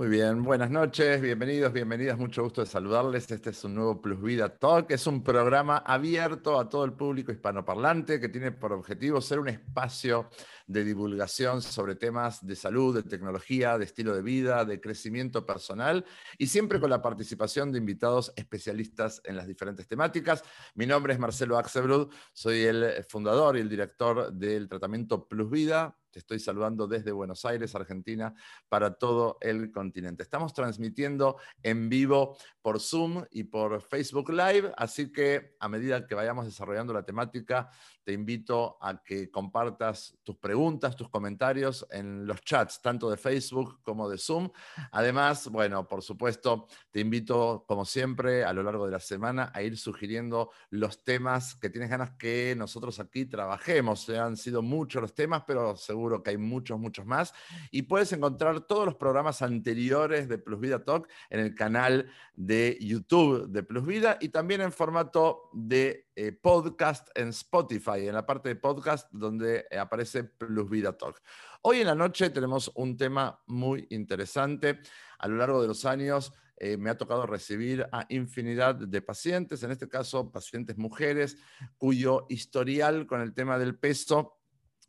Muy bien, buenas noches, bienvenidos, bienvenidas, mucho gusto de saludarles. Este es un nuevo Plus Vida Talk, es un programa abierto a todo el público hispanoparlante que tiene por objetivo ser un espacio de divulgación sobre temas de salud, de tecnología, de estilo de vida, de crecimiento personal y siempre con la participación de invitados especialistas en las diferentes temáticas. Mi nombre es Marcelo Axelbrud, soy el fundador y el director del tratamiento Plus Vida, te estoy saludando desde Buenos Aires, Argentina, para todo el continente. Estamos transmitiendo en vivo por Zoom y por Facebook Live, así que a medida que vayamos desarrollando la temática, te invito a que compartas tus preguntas, tus comentarios en los chats, tanto de Facebook como de Zoom. Además, bueno, por supuesto, te invito, como siempre, a lo largo de la semana a ir sugiriendo los temas que tienes ganas que nosotros aquí trabajemos. Han sido muchos los temas, pero seguro que hay muchos, muchos más. Y puedes encontrar todos los programas anteriores de Plus Vida Talk en el canal de YouTube de Plus Vida y también en formato de eh, podcast en Spotify, en la parte de podcast donde eh, aparece Plus Vida Talk. Hoy en la noche tenemos un tema muy interesante. A lo largo de los años eh, me ha tocado recibir a infinidad de pacientes, en este caso pacientes mujeres, cuyo historial con el tema del peso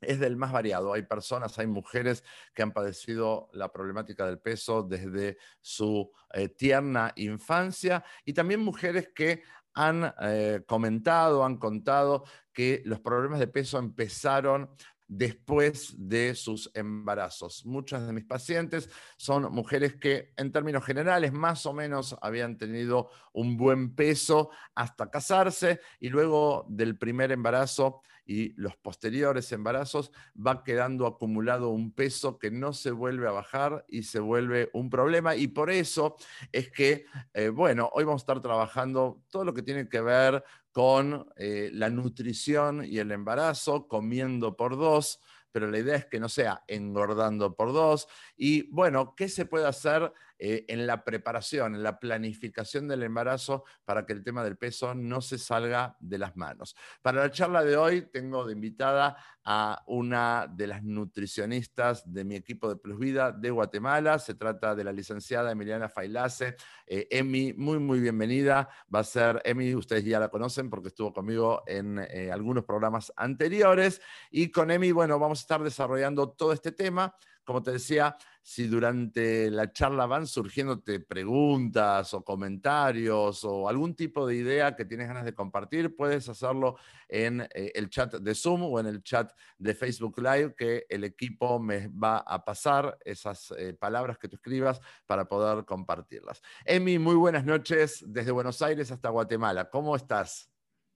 es del más variado. Hay personas, hay mujeres que han padecido la problemática del peso desde su tierna infancia y también mujeres que han eh, comentado, han contado que los problemas de peso empezaron después de sus embarazos. Muchas de mis pacientes son mujeres que en términos generales más o menos habían tenido un buen peso hasta casarse y luego del primer embarazo y los posteriores embarazos va quedando acumulado un peso que no se vuelve a bajar y se vuelve un problema. Y por eso es que, eh, bueno, hoy vamos a estar trabajando todo lo que tiene que ver con eh, la nutrición y el embarazo, comiendo por dos, pero la idea es que no sea engordando por dos. Y bueno, ¿qué se puede hacer eh, en la preparación, en la planificación del embarazo para que el tema del peso no se salga de las manos? Para la charla de hoy tengo de invitada a una de las nutricionistas de mi equipo de Plus Vida de Guatemala. Se trata de la licenciada Emiliana Failase. Eh, Emi, muy, muy bienvenida. Va a ser, Emi, ustedes ya la conocen porque estuvo conmigo en eh, algunos programas anteriores. Y con Emi, bueno, vamos a estar desarrollando todo este tema. Como te decía, si durante la charla van surgiéndote preguntas o comentarios o algún tipo de idea que tienes ganas de compartir, puedes hacerlo en eh, el chat de Zoom o en el chat de Facebook Live, que el equipo me va a pasar esas eh, palabras que tú escribas para poder compartirlas. Emi, muy buenas noches desde Buenos Aires hasta Guatemala. ¿Cómo estás?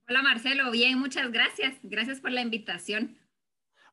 Hola Marcelo, bien, muchas gracias. Gracias por la invitación.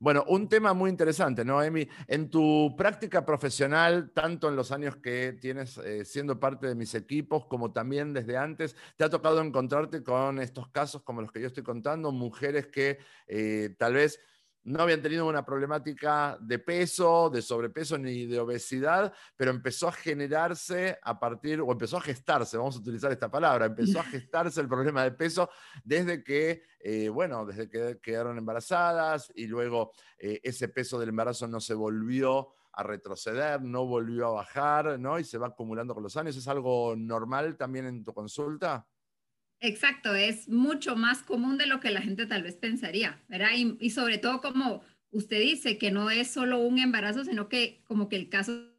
Bueno, un tema muy interesante, ¿no, Emi? En tu práctica profesional, tanto en los años que tienes eh, siendo parte de mis equipos, como también desde antes, ¿te ha tocado encontrarte con estos casos como los que yo estoy contando? Mujeres que eh, tal vez no habían tenido una problemática de peso, de sobrepeso ni de obesidad, pero empezó a generarse a partir, o empezó a gestarse, vamos a utilizar esta palabra, empezó a gestarse el problema de peso desde que, eh, bueno, desde que quedaron embarazadas y luego eh, ese peso del embarazo no se volvió a retroceder, no volvió a bajar, ¿no? Y se va acumulando con los años. ¿Es algo normal también en tu consulta? Exacto, es mucho más común de lo que la gente tal vez pensaría, ¿verdad? Y, sobre todo como usted dice, que no es solo un embarazo, sino que como que el caso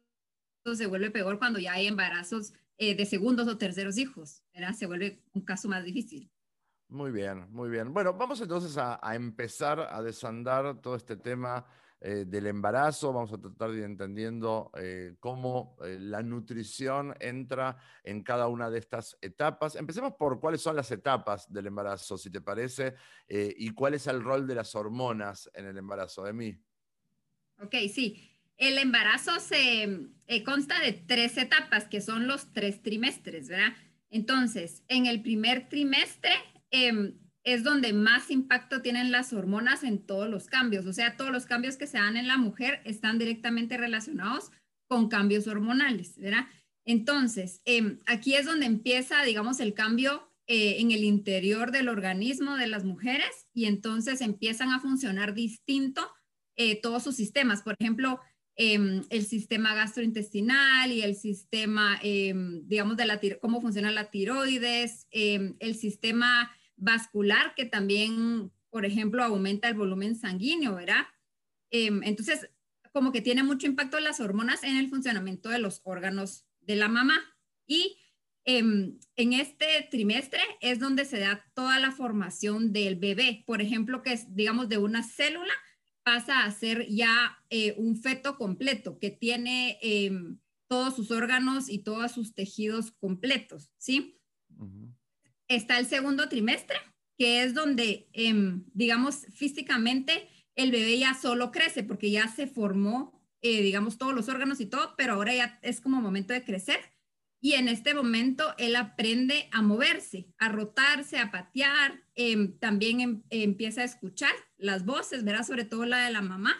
se vuelve peor cuando ya hay embarazos eh, de segundos o terceros hijos, ¿verdad? Se vuelve un caso más difícil. Muy bien, muy bien. Bueno, vamos entonces a, a empezar a desandar todo este tema eh, del embarazo, vamos a tratar de ir entendiendo eh, cómo eh, la nutrición entra en cada una de estas etapas. Empecemos por cuáles son las etapas del embarazo, si te parece, y cuál es el rol de las hormonas en el embarazo. De mí. Ok, sí. El embarazo se consta de tres etapas, que son los tres trimestres, ¿verdad? Entonces, en el primer trimestre em, es donde más impacto tienen las hormonas en todos los cambios. O sea, todos los cambios que se dan en la mujer están directamente relacionados con cambios hormonales, ¿verdad? Entonces, em, aquí es donde empieza, digamos, el cambio eh, en el interior del organismo de las mujeres y entonces empiezan a funcionar distinto eh, todos sus sistemas. Por ejemplo, em, el sistema gastrointestinal y el sistema, em, digamos, de la cómo funciona la tiroides, el sistema vascular que también, por ejemplo, aumenta el volumen sanguíneo, ¿verdad? entonces, como que tiene mucho impacto las hormonas en el funcionamiento de los órganos de la mamá. Y en este trimestre es donde se da toda la formación del bebé, por ejemplo, que es, digamos, de una célula pasa a ser ya eh, un feto completo, que tiene em, todos sus órganos y todos sus tejidos completos, ¿sí? Está el segundo trimestre, que es donde, em, digamos, físicamente el bebé ya solo crece porque ya se formó, eh, digamos, todos los órganos y todo, pero ahora ya es como momento de crecer. Y en este momento él aprende a moverse, a rotarse, a patear, em, también em, empieza a escuchar las voces, verá sobre todo la de la mamá.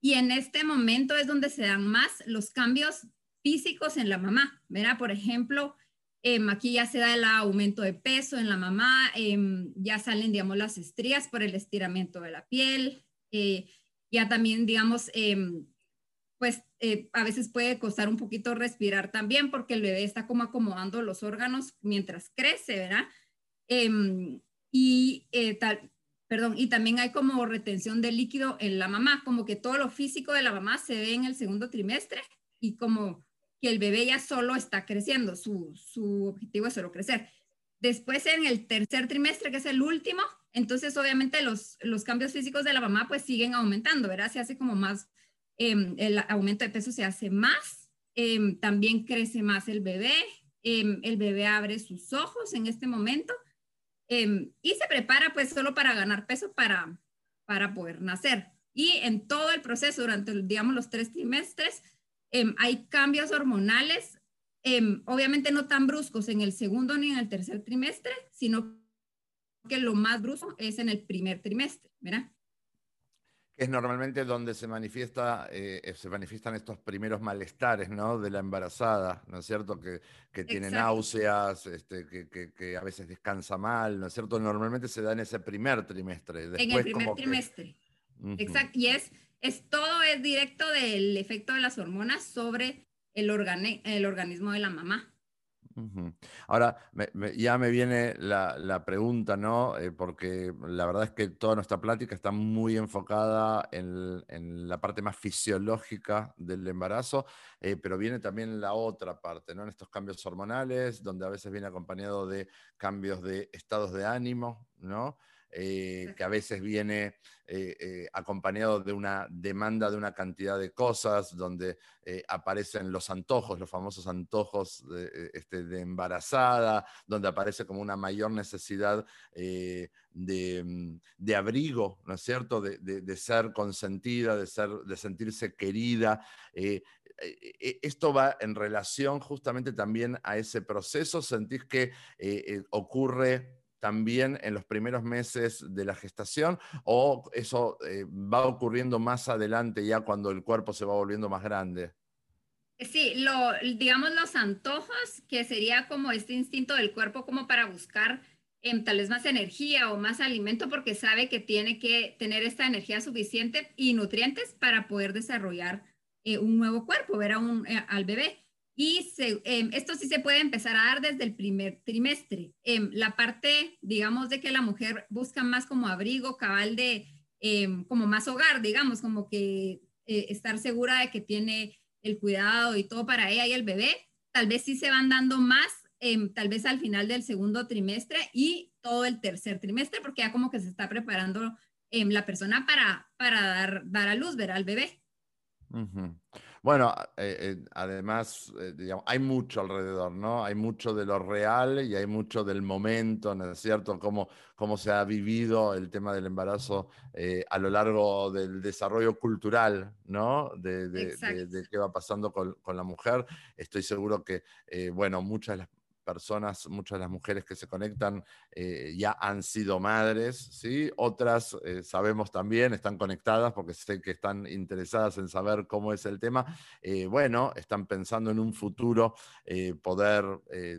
Y en este momento es donde se dan más los cambios físicos en la mamá, verá, por ejemplo, em, aquí ya se da el aumento de peso en la mamá, ya salen, digamos, las estrías por el estiramiento de la piel, eh, ya también, digamos, pues eh, a veces puede costar un poquito respirar también porque el bebé está como acomodando los órganos mientras crece, ¿verdad? Em, y eh, tal, perdón, y también hay como retención de líquido en la mamá, como que todo lo físico de la mamá se ve en el segundo trimestre y como que el bebé ya solo está creciendo, su, su objetivo es solo crecer. Después en el tercer trimestre, que es el último, entonces obviamente los, los cambios físicos de la mamá pues siguen aumentando, ¿verdad? Se hace como más Em, el aumento de peso se hace más, em, también crece más el bebé, em, el bebé abre sus ojos en este momento y se prepara pues solo para ganar peso para, para poder nacer. Y en todo el proceso, durante, digamos, los tres trimestres, hay cambios hormonales, obviamente no tan bruscos en el segundo ni en el tercer trimestre, sino que lo más brusco es en el primer trimestre, ¿verdad? es normalmente donde se manifiesta, eh, eh, se manifiestan estos primeros malestares, ¿no? De la embarazada, ¿no es cierto? Que, que tiene náuseas, este, que, a veces descansa mal, ¿no es cierto? Normalmente se da en ese primer trimestre. en el primer trimestre. Exacto. Y es, es todo es directo del efecto de las hormonas sobre el, el organismo de la mamá. Ahora, ya me viene la, pregunta, ¿no? Eh, porque la verdad es que toda nuestra plática está muy enfocada en, la parte más fisiológica del embarazo, eh, pero viene también la otra parte, ¿no? En estos cambios hormonales, donde a veces viene acompañado de cambios de estados de ánimo, ¿no? Eh, que a veces viene eh, eh, acompañado de una demanda de una cantidad de cosas, donde aparecen los antojos, los famosos antojos de, este, de, embarazada, donde aparece como una mayor necesidad mm, de, abrigo, ¿no es cierto?, de, ser consentida, de, ser, de sentirse querida. esto va en relación justamente también a ese proceso, sentís que ocurre también en los primeros meses de la gestación o eso eh, va ocurriendo más adelante ya cuando el cuerpo se va volviendo más grande? Sí, lo, digamos los antojos, que sería como este instinto del cuerpo como para buscar em, tal vez más energía o más alimento porque sabe que tiene que tener esta energía suficiente y nutrientes para poder desarrollar eh, un nuevo cuerpo, ver a un, eh, al bebé. Y em, esto sí se puede empezar a dar desde el primer trimestre. Em, la parte, digamos, de que la mujer busca más como abrigo, cabal de, em, como más hogar, digamos, como que eh, estar segura de que tiene el cuidado y todo para ella y el bebé, tal vez sí se van dando más, tal vez al final del segundo trimestre y todo el tercer trimestre, porque ya como que se está preparando la persona para, para dar, dar a luz, ver al bebé. Bueno, eh, eh, además, eh, hay mucho alrededor, ¿no? Hay mucho de lo real y hay mucho del momento, ¿no es cierto? Cómo, cómo se ha vivido el tema del embarazo a lo largo del desarrollo cultural, ¿no? De, de, qué va pasando con, con, la mujer. Estoy seguro que, bueno, muchas de las personas, muchas de las mujeres que se conectan eh, ya han sido madres, ¿sí? Otras eh, sabemos también, están conectadas porque sé que están interesadas en saber cómo es el tema. Eh, bueno, están pensando en un futuro poder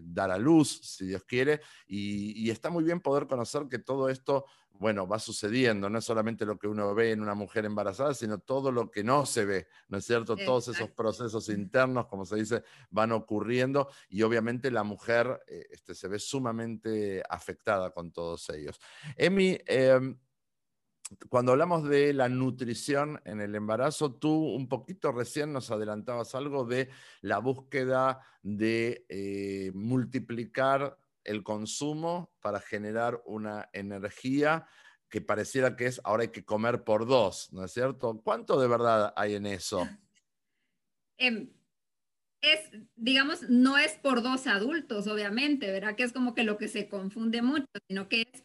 dar a luz, si Dios quiere, y, está muy bien poder conocer que todo esto bueno, va sucediendo, no es solamente lo que uno ve en una mujer embarazada, sino todo lo que no se ve, ¿no es cierto? Todos esos procesos internos, como se dice, van ocurriendo y obviamente la mujer eh, este, se ve sumamente afectada con todos ellos. Emi, em, cuando hablamos de la nutrición en el embarazo, tú un poquito recién nos adelantabas algo de la búsqueda de eh, multiplicar el consumo para generar una energía que pareciera que es ahora hay que comer por dos, ¿no es cierto? ¿Cuánto de verdad hay en eso? Em, es, digamos, no es por dos adultos, obviamente, ¿verdad? Que es como que lo que se confunde mucho, sino que es,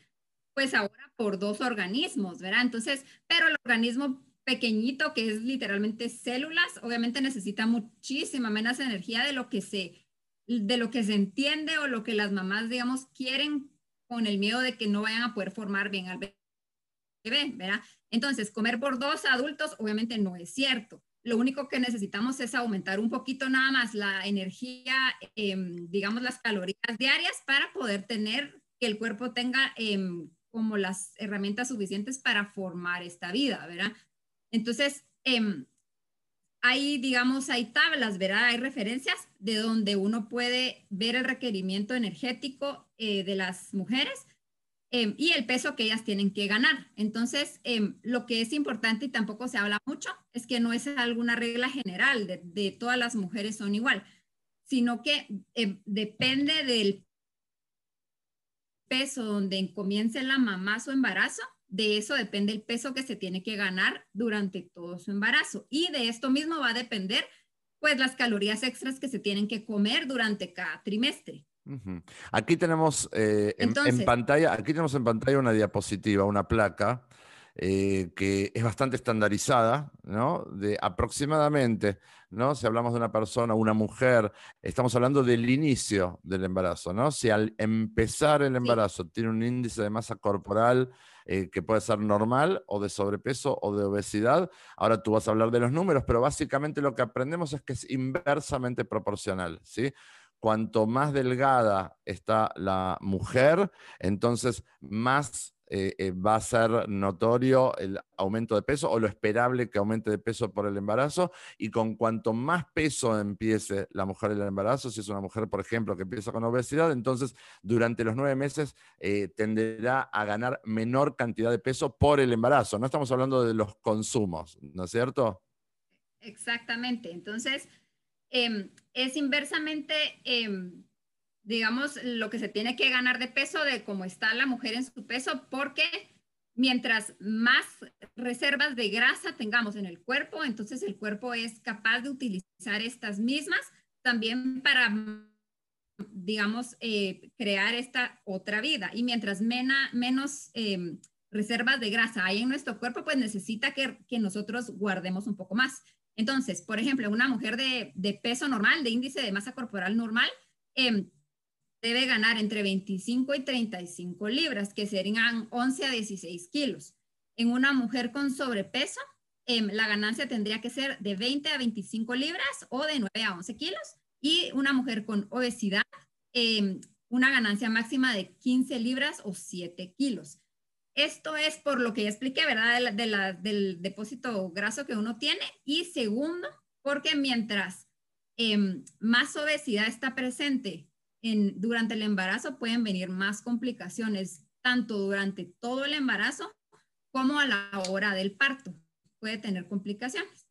pues ahora por dos organismos, ¿verdad? Entonces, pero el organismo pequeñito, que es literalmente células, obviamente necesita muchísima menos energía de lo que se de lo que se entiende o lo que las mamás, digamos, quieren con el miedo de que no vayan a poder formar bien al bebé, ¿verdad? Entonces, comer por dos adultos obviamente no es cierto. Lo único que necesitamos es aumentar un poquito nada más la energía, em, digamos, las calorías diarias para poder tener que el cuerpo tenga em, como las herramientas suficientes para formar esta vida, ¿verdad? Entonces, em, hay, digamos, hay tablas, ¿verdad? Hay referencias de donde uno puede ver el requerimiento energético eh, de las mujeres em, y el peso que ellas tienen que ganar. Entonces, em, lo que es importante y tampoco se habla mucho es que no es alguna regla general de, todas las mujeres son igual, sino que em, depende del peso donde comience la mamá su embarazo de eso depende el peso que se tiene que ganar durante todo su embarazo. Y de esto mismo va a depender, pues, las calorías extras que se tienen que comer durante cada trimestre. Aquí tenemos eh, en, pantalla, aquí tenemos en pantalla una diapositiva, una placa eh, que es bastante estandarizada, ¿no? De aproximadamente, ¿no? Si hablamos de una persona, una mujer, estamos hablando del inicio del embarazo, ¿no? Si al empezar el embarazo tiene un índice de masa corporal eh, que puede ser normal o de sobrepeso o de obesidad. Ahora tú vas a hablar de los números, pero básicamente lo que aprendemos es que es inversamente proporcional, ¿sí? Cuanto más delgada está la mujer, entonces más eh, eh, va a ser notorio el aumento de peso o lo esperable que aumente de peso por el embarazo y con cuanto más peso empiece la mujer en el embarazo, si es una mujer, por ejemplo, que empieza con obesidad, entonces durante los nueve meses eh, tenderá a ganar menor cantidad de peso por el embarazo. No estamos hablando de los consumos, ¿no es cierto? Exactamente. Entonces, em, es inversamente em, digamos, lo que se tiene que ganar de peso de cómo está la mujer en su peso, porque mientras más reservas de grasa tengamos en el cuerpo, entonces el cuerpo es capaz de utilizar estas mismas también para, digamos, eh, crear esta otra vida. Y mientras menos em, reservas de grasa hay en nuestro cuerpo, pues necesita que, nosotros guardemos un poco más. Entonces, por ejemplo, una mujer de, peso normal, de índice de masa corporal normal, eh, debe ganar entre 25 y 35 libras, que serían 11 a 16 kilos. En una mujer con sobrepeso, em, la ganancia tendría que ser de 20 a 25 libras o de 9 a 11 kilos. Y una mujer con obesidad, em, una ganancia máxima de 15 libras o 7 kilos. Esto es por lo que ya expliqué, ¿verdad? del depósito graso que uno tiene. Y segundo, porque mientras em, más obesidad está presente durante el embarazo pueden venir más complicaciones, tanto durante todo el embarazo como a la hora del parto. Puede tener complicaciones.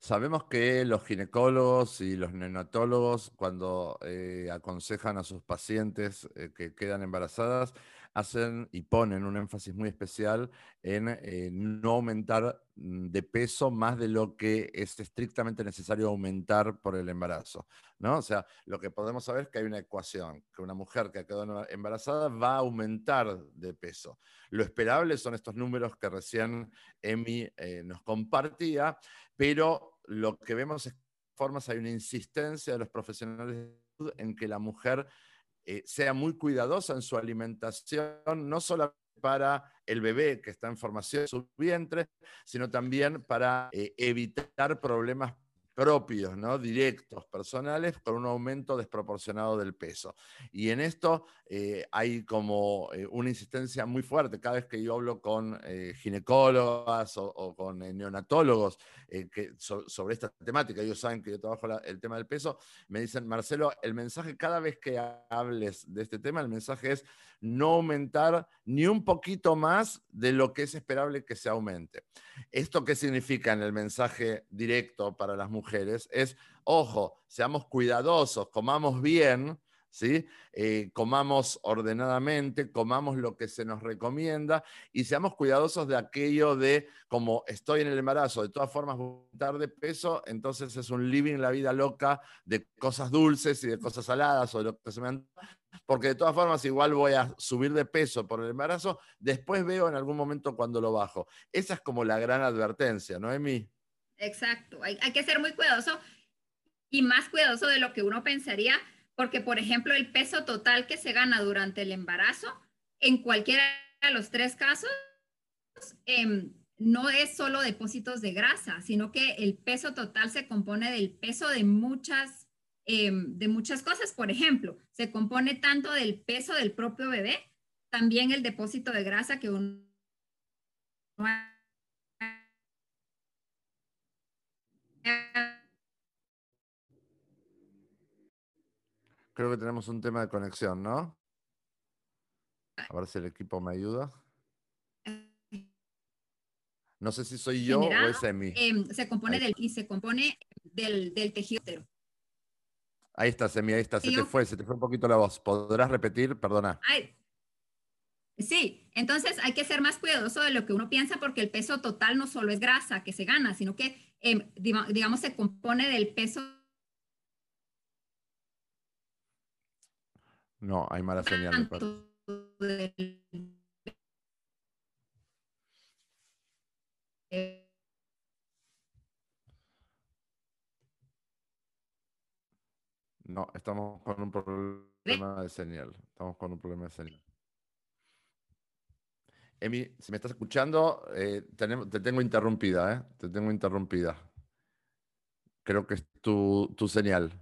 Sabemos que los ginecólogos y los neonatólogos, cuando eh, aconsejan a sus pacientes eh, que quedan embarazadas, hacen y ponen un énfasis muy especial en eh, no aumentar mm, de peso más de lo que es estrictamente necesario aumentar por el embarazo. ¿no? O sea, lo que podemos saber es que hay una ecuación, que una mujer que ha quedado embarazada va a aumentar de peso. Lo esperable son estos números que recién Emi eh, nos compartía, pero lo que vemos es que formas hay una insistencia de los profesionales en que la mujer eh, sea muy cuidadosa en su alimentación, no solo para el bebé que está en formación en su vientre, sino también para eh, evitar problemas propios, ¿no? directos, personales, con un aumento desproporcionado del peso. Y en esto eh, hay como eh, una insistencia muy fuerte. Cada vez que yo hablo con eh, ginecólogas o, con neonatólogos sobre esta temática, ellos saben que yo trabajo el tema del peso, me dicen, Marcelo, el mensaje cada vez que hables de este tema, el mensaje es no aumentar ni un poquito más de lo que es esperable que se aumente. ¿Esto qué significa en el mensaje directo para las mujeres? Es, ojo, seamos cuidadosos, comamos bien, ¿sí? Eh, comamos ordenadamente, comamos lo que se nos recomienda y seamos cuidadosos de aquello de, como estoy en el embarazo, de todas formas voy de peso, entonces es un living la vida loca de cosas dulces y de cosas saladas o de lo que se me porque de todas formas igual voy a subir de peso por el embarazo, después veo en algún momento cuando lo bajo. Esa es como la gran advertencia, ¿no, Emi? Exacto, hay, que ser muy cuidadoso y más cuidadoso de lo que uno pensaría porque, por ejemplo, el peso total que se gana durante el embarazo, en cualquiera de los tres casos, em, no es solo depósitos de grasa, sino que el peso total se compone del peso de muchas, em, de muchas cosas. Por ejemplo, se compone tanto del peso del propio bebé, también el depósito de grasa que uno Creo que tenemos un tema de conexión, ¿no? A ver si el equipo me ayuda. No sé si soy yo o es Emi. Em, se compone del, y se compone del, tejido Ahí está, Emi, ahí está. Se te fue, se te fue un poquito la voz. ¿Podrás repetir? Perdona. sí, entonces hay que ser más cuidadoso de lo que uno piensa porque el peso total no solo es grasa que se gana, sino que, em, digamos, se compone del peso No, hay mala señal. No, estamos con un problema de señal. Estamos con un problema de señal. Emi, si me estás escuchando, eh, te tengo interrumpida, ¿eh? Te tengo interrumpida. Creo que es tu, tu señal.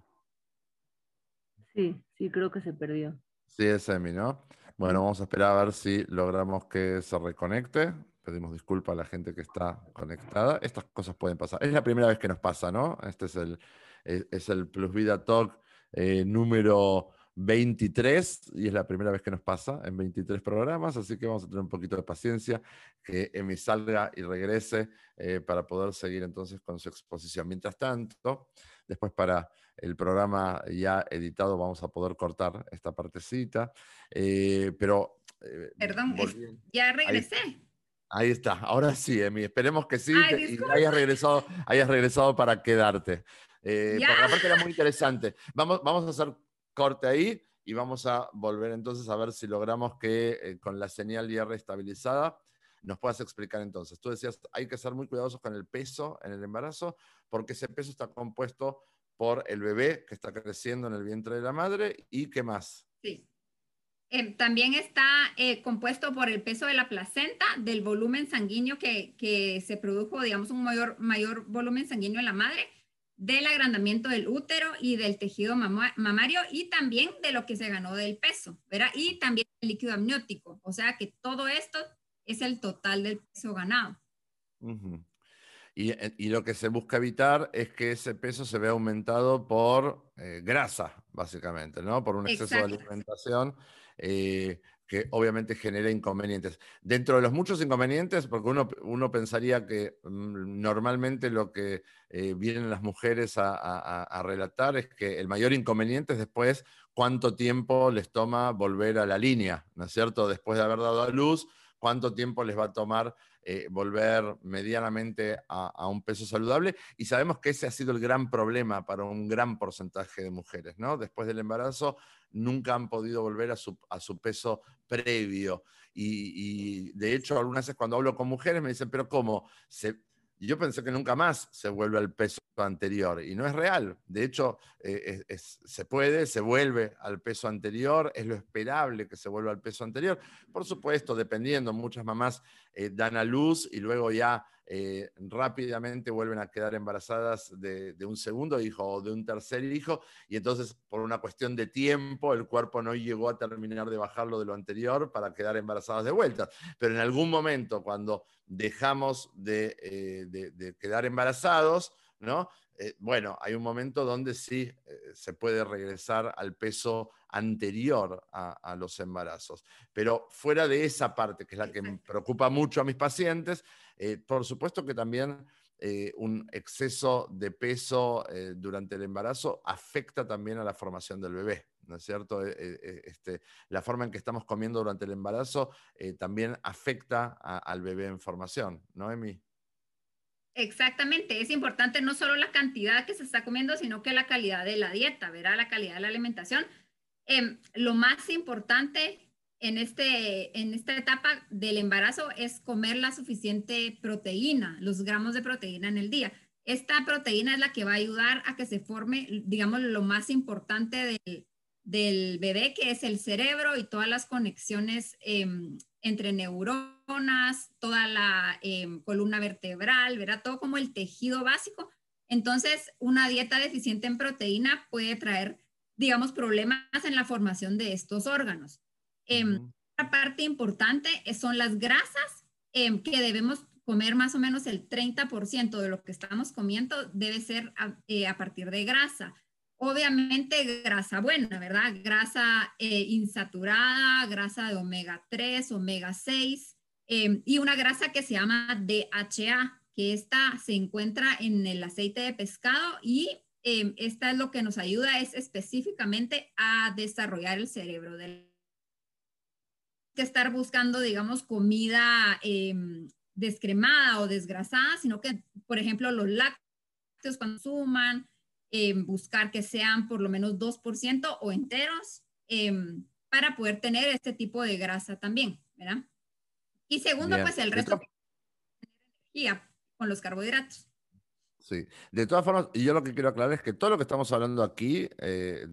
Sí, sí, creo que se perdió. Sí, es Emi, ¿no? Bueno, vamos a esperar a ver si logramos que se reconecte. Pedimos disculpas a la gente que está conectada. Estas cosas pueden pasar. Es la primera vez que nos pasa, ¿no? Este es el, es, el Plus Vida Talk eh, número 23 y es la primera vez que nos pasa en 23 programas, así que vamos a tener un poquito de paciencia que Emi salga y regrese eh, para poder seguir entonces con su exposición. Mientras tanto, después para el programa ya editado vamos a poder cortar esta partecita, eh, pero... Eh, Perdón, ya regresé. Ahí, está, ahora sí, Emi, esperemos que sí, y hayas regresado, hayas regresado para quedarte. Eh, porque aparte era muy interesante. Vamos, vamos a hacer corte ahí y vamos a volver entonces a ver si logramos que con la señal ya estabilizada nos puedas explicar entonces. Tú decías, hay que ser muy cuidadosos con el peso en el embarazo porque ese peso está compuesto por el bebé que está creciendo en el vientre de la madre y qué más. Sí. Eh, también está eh, compuesto por el peso de la placenta, del volumen sanguíneo que, que se produjo, digamos, un mayor, mayor volumen sanguíneo en la madre, del agrandamiento del útero y del tejido mamario y también de lo que se ganó del peso, ¿verdad? Y también el líquido amniótico, o sea que todo esto es el total del peso ganado. Eh, y, lo que se busca evitar es que ese peso se vea aumentado por eh, grasa, básicamente, ¿no? Por un exceso de alimentación eh, que obviamente genera inconvenientes. Dentro de los muchos inconvenientes, porque uno, uno pensaría que mm, normalmente lo que vienen las mujeres a, relatar es que el mayor inconveniente es después cuánto tiempo les toma volver a la línea, ¿no es cierto? Después de haber dado a luz, cuánto tiempo les va a tomar eh, volver medianamente a, un peso saludable. Y sabemos que ese ha sido el gran problema para un gran porcentaje de mujeres, ¿no? Después del embarazo nunca han podido volver a su, peso previo. Y, de hecho, algunas veces cuando hablo con mujeres me dicen, pero ¿cómo? Se, yo pensé que nunca más se vuelve al peso anterior. Y no es real. De hecho, eh, se puede, se vuelve al peso anterior. Es lo esperable que se vuelva al peso anterior. Por supuesto, dependiendo, muchas mamás eh, dan a luz y luego ya eh, rápidamente vuelven a quedar embarazadas de, un segundo hijo o de un tercer hijo, y entonces por una cuestión de tiempo el cuerpo no llegó a terminar de bajarlo de lo anterior para quedar embarazadas de vuelta. Pero en algún momento, cuando dejamos de, eh, quedar embarazados, ¿no? Eh, bueno, hay un momento donde sí se puede regresar al peso anterior a, los embarazos. Pero fuera de esa parte, que es la que me preocupa mucho a mis pacientes, eh, por supuesto que también eh, un exceso de peso eh, durante el embarazo afecta también a la formación del bebé, ¿no es cierto? Este, la forma en que estamos comiendo durante el embarazo también afecta al bebé en formación, ¿no, Emi? Exactamente, es importante no solo la cantidad que se está comiendo, sino que la calidad de la dieta, verá la calidad de la alimentación. Em, lo más importante en, este, en esta etapa del embarazo es comer la suficiente proteína, los gramos de proteína en el día. Esta proteína es la que va a ayudar a que se forme, digamos, lo más importante del, bebé, que es el cerebro y todas las conexiones em, entre neuronas, toda la em, columna vertebral, verá todo como el tejido básico. Entonces, una dieta deficiente en proteína puede traer, digamos, problemas en la formación de estos órganos. Eh, parte importante son las grasas em, que debemos comer más o menos el 30% de lo que estamos comiendo debe ser a, eh, partir de grasa. Obviamente grasa buena, ¿verdad? Grasa eh, insaturada, grasa de omega 3, omega 6 em, y una grasa que se llama DHA, que esta se encuentra en el aceite de pescado y esta es lo que nos ayuda es específicamente a desarrollar el cerebro del que estar buscando, digamos, comida em, descremada o desgrasada, sino que, por ejemplo, los lácteos cuando suman, em, buscar que sean por lo menos 2% o enteros em, para poder tener este tipo de grasa también, ¿verdad? Y segundo, pues el resto de energía con los carbohidratos. Sí, de todas formas, y yo lo que quiero aclarar es que todo lo que estamos hablando aquí, eh,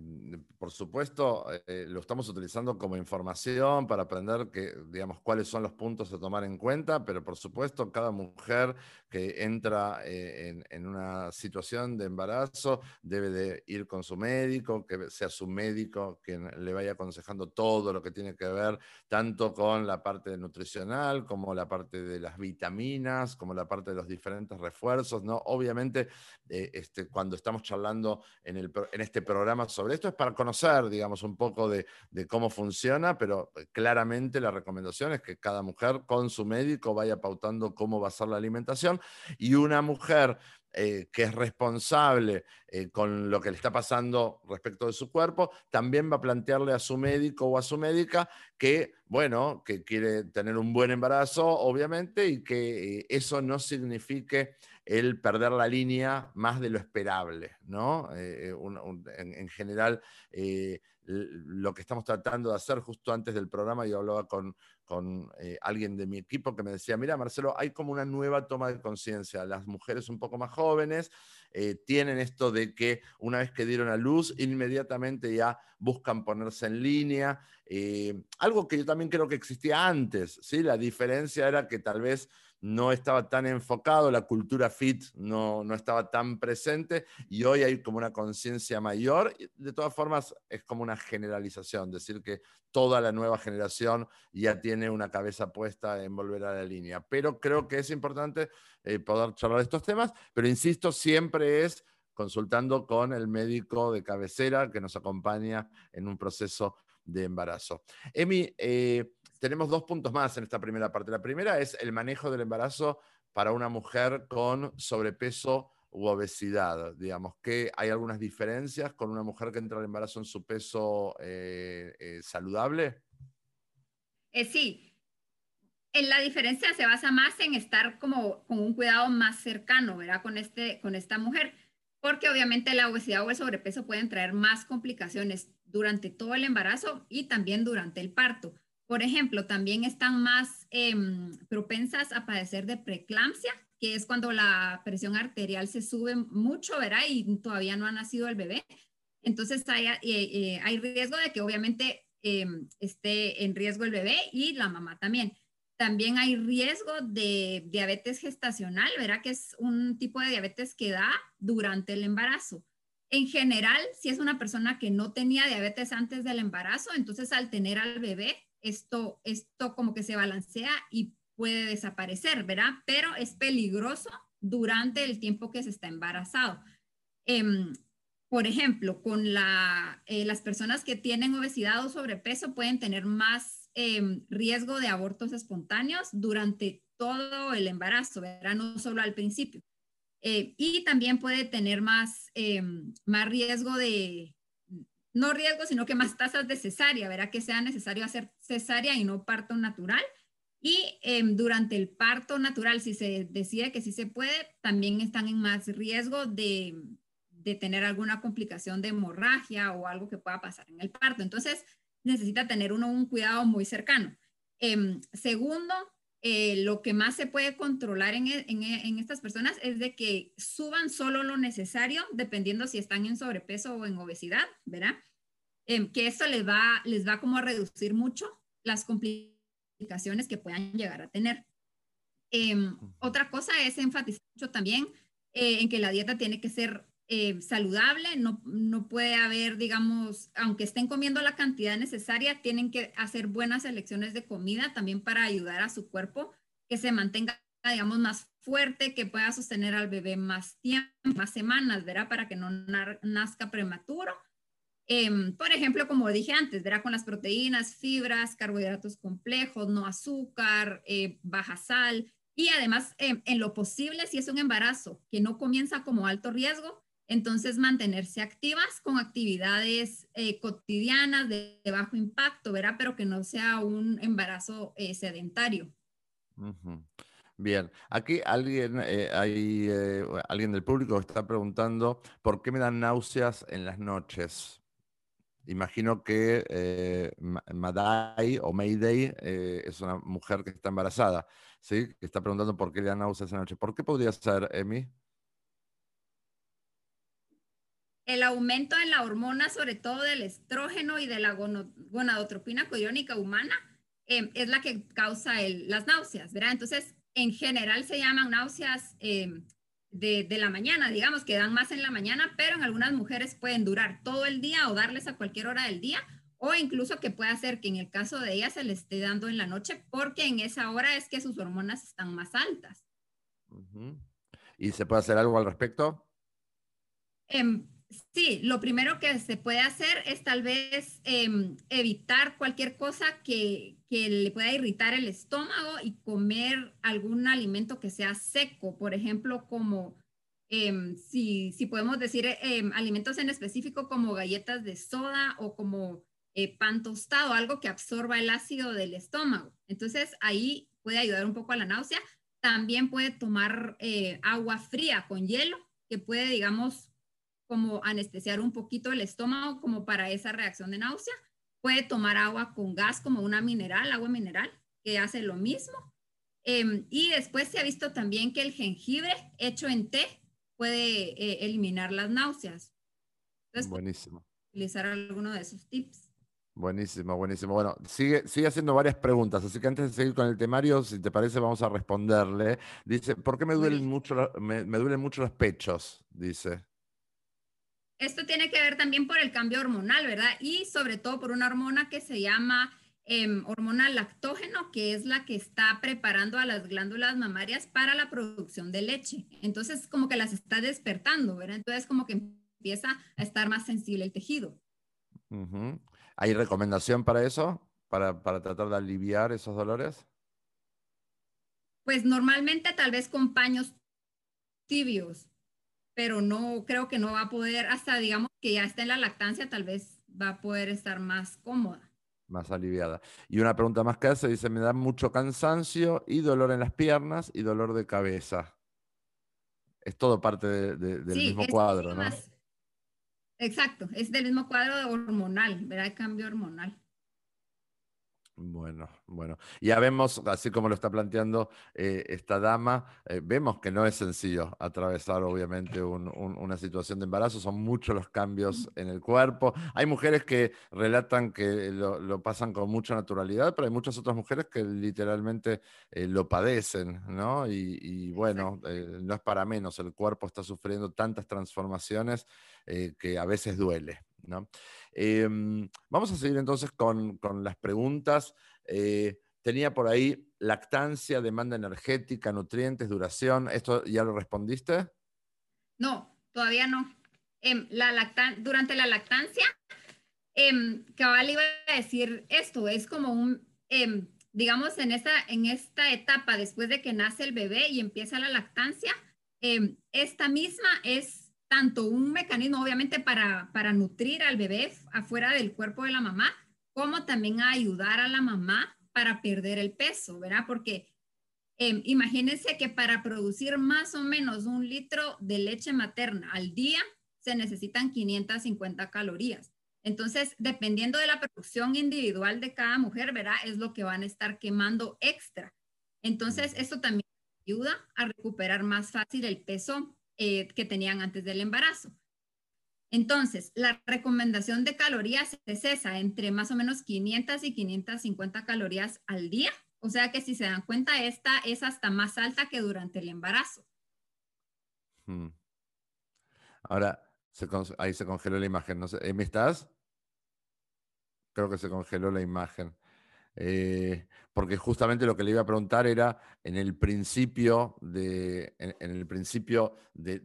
por supuesto, eh, lo estamos utilizando como información para aprender que, digamos, cuáles son los puntos a tomar en cuenta, pero por supuesto, cada mujer que entra eh, en, una situación de embarazo debe de ir con su médico, que sea su médico quien le vaya aconsejando todo lo que tiene que ver, tanto con la parte nutricional, como la parte de las vitaminas, como la parte de los diferentes refuerzos, ¿no? Obviamente eh, este, cuando estamos charlando en, este programa sobre esto es para conocer, digamos, un poco de, cómo funciona, pero eh, claramente la recomendación es que cada mujer con su médico vaya pautando cómo va a ser la alimentación y una mujer eh, que es responsable con lo que le está pasando respecto de su cuerpo, también va a plantearle a su médico o a su médica que, bueno, que quiere tener un buen embarazo, obviamente, y que eso no signifique el perder la línea más de lo esperable, ¿no? Eh, en, general, eh, lo que estamos tratando de hacer justo antes del programa, yo hablaba con, con eh, alguien de mi equipo que me decía, mira, Marcelo, hay como una nueva toma de conciencia. Las mujeres un poco más jóvenes tienen esto de que una vez que dieron a luz, inmediatamente ya buscan ponerse en línea. algo que yo también creo que existía antes, ¿sí? La diferencia era que tal vez no estaba tan enfocado, la cultura fit no, no estaba tan presente y hoy hay como una conciencia mayor. De todas formas, es como una generalización, decir que toda la nueva generación ya tiene una cabeza puesta en volver a la línea. Pero creo que es importante eh, poder charlar estos temas, pero insisto, siempre es consultando con el médico de cabecera que nos acompaña en un proceso de embarazo. Emi, eh, tenemos dos puntos más en esta primera parte. La primera es el manejo del embarazo para una mujer con sobrepeso u obesidad. Digamos que hay algunas diferencias con una mujer que entra al embarazo en su peso eh, eh, saludable. Eh, sí. La diferencia se basa más en estar como con un cuidado más cercano, ¿verdad? Con, este, con esta mujer, porque obviamente la obesidad o el sobrepeso pueden traer más complicaciones durante todo el embarazo y también durante el parto. Por ejemplo, también están más em, propensas a padecer de preeclampsia, que es cuando la presión arterial se sube mucho, ¿verdad? Y todavía no ha nacido el bebé. Entonces hay, eh, eh, hay riesgo de que obviamente em, esté en riesgo el bebé y la mamá también. también hay riesgo de diabetes gestacional, ¿verdad? Que es un tipo de diabetes que da durante el embarazo. En general, si es una persona que no tenía diabetes antes del embarazo, entonces al tener al bebé, esto, esto como que se balancea y puede desaparecer, ¿verdad? Pero es peligroso durante el tiempo que se está embarazado. Em, por ejemplo, con eh, las personas que tienen obesidad o sobrepeso pueden tener más em, riesgo de abortos espontáneos durante todo el embarazo, ¿verdad? No solo al principio. Eh, y también puede tener más, em, más riesgo de, no riesgo, sino que más tasas de cesárea, ¿verdad? Que sea necesario hacer cesárea y no parto natural. Y em, durante el parto natural, si se decide que sí se puede, también están en más riesgo de, de tener alguna complicación de hemorragia o algo que pueda pasar en el parto. Entonces, necesita tener uno un cuidado muy cercano. Em, segundo, eh, lo que más se puede controlar en, en, en, estas personas es de que suban solo lo necesario, dependiendo si están en sobrepeso o en obesidad, ¿verdad? Em, que eso les va, les va como a reducir mucho las complicaciones que puedan llegar a tener. Em, otra cosa es enfatizar mucho también eh, en que la dieta tiene que ser eh, saludable, no, no puede haber, digamos, aunque estén comiendo la cantidad necesaria, tienen que hacer buenas elecciones de comida también para ayudar a su cuerpo que se mantenga, digamos, más fuerte, que pueda sostener al bebé más tiempo, más semanas, ¿verdad? Para que no nazca prematuro. Em, por ejemplo, como dije antes, ¿verdad? Con las proteínas, fibras, carbohidratos complejos, no azúcar, eh, baja sal. Y además, em, en lo posible, si es un embarazo que no comienza como alto riesgo, entonces, mantenerse activas con actividades eh, cotidianas de, bajo impacto, ¿verdad? Pero que no sea un embarazo eh, sedentario. Bien, aquí alguien, eh, hay, alguien del público está preguntando por qué me dan náuseas en las noches. Imagino que Madai o Mayday es una mujer que está embarazada, ¿sí? Que está preguntando por qué le dan náuseas en la noche. ¿Por qué podría ser, Emi? el aumento en la hormona, sobre todo del estrógeno y de la gonadotropina coriónica humana, em, es la que causa las náuseas, ¿verdad? Entonces, en general se llaman náuseas em, de, de, la mañana, digamos, que dan más en la mañana, pero en algunas mujeres pueden durar todo el día o darles a cualquier hora del día, o incluso que puede ser que en el caso de ella se le esté dando en la noche, porque en esa hora es que sus hormonas están más altas. ¿Y se puede hacer algo al respecto? Eh, Sí, lo primero que se puede hacer es tal vez em, evitar cualquier cosa que, le pueda irritar el estómago y comer algún alimento que sea seco, por ejemplo, como em, si, podemos decir em, alimentos en específico como galletas de soda o como eh, pan tostado, algo que absorba el ácido del estómago. Entonces ahí puede ayudar un poco a la náusea. También puede tomar eh, agua fría con hielo, que puede, digamos, como anestesiar un poquito el estómago como para esa reacción de náusea. Puede tomar agua con gas como una mineral, agua mineral, que hace lo mismo. Em, y después se ha visto también que el jengibre hecho en té puede eh, eliminar las náuseas. Entonces, buenísimo. Utilizar alguno de esos tips. Buenísimo, buenísimo. Bueno, sigue, sigue haciendo varias preguntas, así que antes de seguir con el temario, si te parece, vamos a responderle. Dice, ¿por qué me duelen mucho, me duelen mucho los pechos? Dice. Esto tiene que ver también por el cambio hormonal, ¿verdad? Y sobre todo por una hormona que se llama em, hormona lactógeno, que es la que está preparando a las glándulas mamarias para la producción de leche. Entonces, como que las está despertando, ¿verdad? Entonces, como que empieza a estar más sensible el tejido. ¿Hay recomendación para eso? Para, para tratar de aliviar esos dolores? Pues normalmente tal vez con paños tibios, pero no creo que no va a poder, hasta digamos que ya está en la lactancia, tal vez va a poder estar más cómoda. Más aliviada. Y una pregunta más que hace, dice, me da mucho cansancio y dolor en las piernas y dolor de cabeza. Es todo parte del mismo cuadro, ¿no? exacto, es del mismo cuadro hormonal, ¿verdad? El cambio hormonal. Bueno, bueno. Ya vemos, así como lo está planteando eh, esta dama, eh, vemos que no es sencillo atravesar obviamente una situación de embarazo, son muchos los cambios en el cuerpo. Hay mujeres que relatan que lo, pasan con mucha naturalidad, pero hay muchas otras mujeres que literalmente eh, lo padecen, ¿no? Y, bueno, no es para menos, el cuerpo está sufriendo tantas transformaciones que a veces duele, ¿no? Em, vamos a seguir entonces con, las preguntas. Eh, tenía por ahí lactancia, demanda energética, nutrientes, duración. ¿Esto ya lo respondiste? No, todavía no. Em, la durante la lactancia, eh, cabal iba a decir esto, es como un, digamos, en esta, en esta etapa, después de que nace el bebé y empieza la lactancia, esta misma es tanto un mecanismo, obviamente, para, para nutrir al bebé afuera del cuerpo de la mamá, como también a ayudar a la mamá para perder el peso, ¿verdad? Porque em, imagínense que para producir más o menos un litro de leche materna al día, se necesitan 550 calorías. Entonces, dependiendo de la producción individual de cada mujer, ¿verdad? Es lo que van a estar quemando extra. Entonces, esto también ayuda a recuperar más fácil el peso eh, que tenían antes del embarazo. Entonces, la recomendación de calorías es esa, entre más o menos 500 y 550 calorías al día. O sea que si se dan cuenta, esta es hasta más alta que durante el embarazo. Hmm. Ahora, ahí se congeló la imagen. No sé, ¿Me estás? Creo que se congeló la imagen. Eh, porque justamente lo que le iba a preguntar era en el principio de, en, el principio de,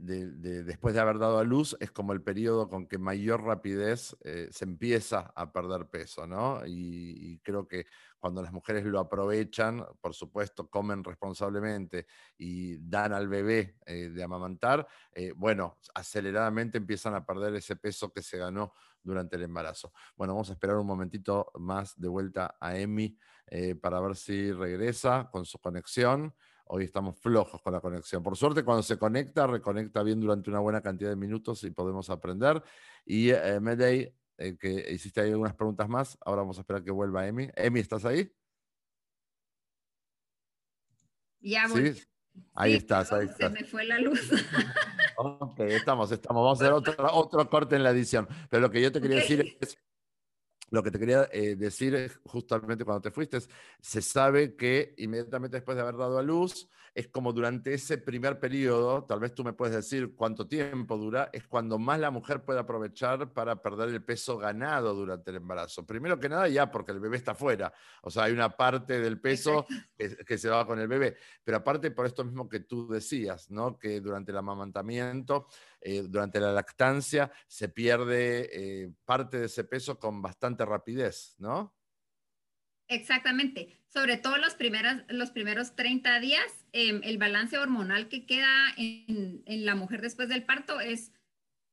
después de haber dado a luz, es como el periodo con que mayor rapidez eh, se empieza a perder peso, ¿no? Y, creo que cuando las mujeres lo aprovechan, por supuesto, comen responsablemente y dan al bebé eh, de amamantar, bueno, aceleradamente empiezan a perder ese peso que se ganó durante el embarazo. Bueno, vamos a esperar un momentito más de vuelta a Emi eh, para ver si regresa con su conexión. Hoy estamos flojos con la conexión. Por suerte, cuando se conecta, reconecta bien durante una buena cantidad de minutos y podemos aprender. Y eh, Medei, eh, que hiciste ahí algunas preguntas más, ahora vamos a esperar que vuelva Emi. Emi, ¿estás ahí? Ya voy. Ahí estás, ahí estás. Se me fue la luz. ok, estamos, estamos. Vamos a hacer otro, otro corte en la edición. Pero lo que yo te quería decir es lo que te quería eh, decir justamente cuando te fuiste, se sabe que inmediatamente después de haber dado a luz, es como durante ese primer periodo, tal vez tú me puedes decir cuánto tiempo dura, es cuando más la mujer puede aprovechar para perder el peso ganado durante el embarazo. Primero que nada ya porque el bebé está fuera, o sea, hay una parte del peso que, se va con el bebé, pero aparte por esto mismo que tú decías, ¿no? Que durante el amamantamiento, eh, durante la lactancia, se pierde eh, parte de ese peso con bastante rapidez, ¿no? Exactamente. Sobre todo los, primeros, los primeros 30 días, em, el balance hormonal que queda en, la mujer después del parto es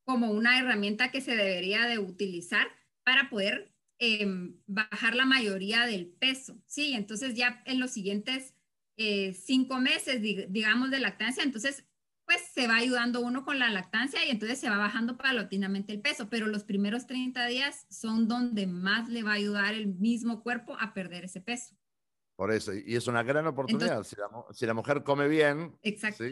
como una herramienta que se debería de utilizar para poder em, bajar la mayoría del peso. Sí, entonces ya en los siguientes eh, cinco meses, digamos, de lactancia, entonces pues se va ayudando uno con la lactancia y entonces se va bajando paulatinamente el peso, pero los primeros 30 días son donde más le va a ayudar el mismo cuerpo a perder ese peso. Por eso, y es una gran oportunidad. si, la, si, la, mujer come bien, exacto. ¿sí?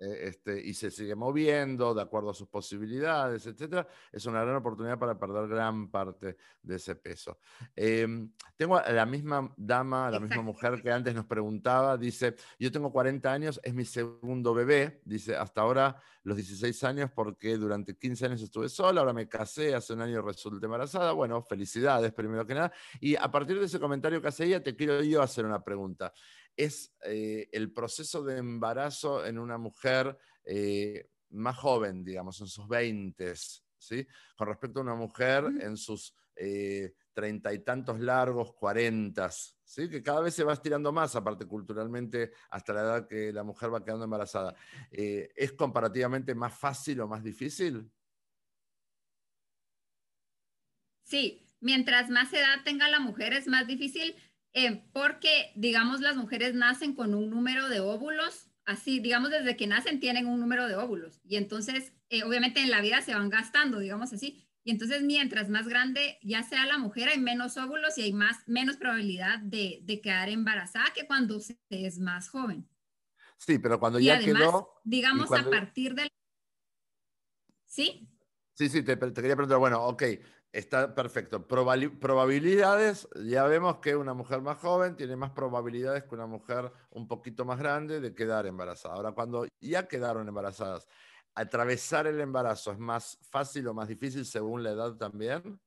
Eh, este, y se sigue moviendo de acuerdo a sus posibilidades, etcétera, es una gran oportunidad para perder gran parte de ese peso. Em, tengo a la misma dama, la misma mujer que antes nos preguntaba, dice, yo tengo 40 años, es mi segundo bebé, dice, hasta ahora los 16 años porque durante 15 años estuve sola, ahora me casé, hace un año resulté embarazada, bueno, felicidades primero que nada, y a partir de ese comentario que hace ella, te quiero yo hacer una pregunta es eh, el proceso de embarazo en una mujer eh, más joven, digamos, en sus 20, ¿sí? Con respecto a una mujer en sus eh, treinta y tantos largos, cuarentas, ¿sí? Que cada vez se va estirando más, aparte culturalmente, hasta la edad que la mujer va quedando embarazada. ¿Es comparativamente más fácil o más difícil? Sí, mientras más edad tenga la mujer es más difícil eh, porque, digamos, las mujeres nacen con un número de óvulos, así, digamos, desde que nacen tienen un número de óvulos. Y entonces, eh, obviamente en la vida se van gastando, digamos así. Y entonces, mientras más grande ya sea la mujer, hay menos óvulos y hay más, menos probabilidad de, de quedar embarazada que cuando se es más joven. Sí, pero cuando ya quedó... Digamos, a partir del... ¿Sí? Sí, sí, te, te, quería preguntar, bueno, ok, está perfecto. probabilidades, ya vemos que una mujer más joven tiene más probabilidades que una mujer un poquito más grande de quedar embarazada. Ahora, cuando ya quedaron embarazadas, ¿atravesar el embarazo es más fácil o más difícil según la edad también?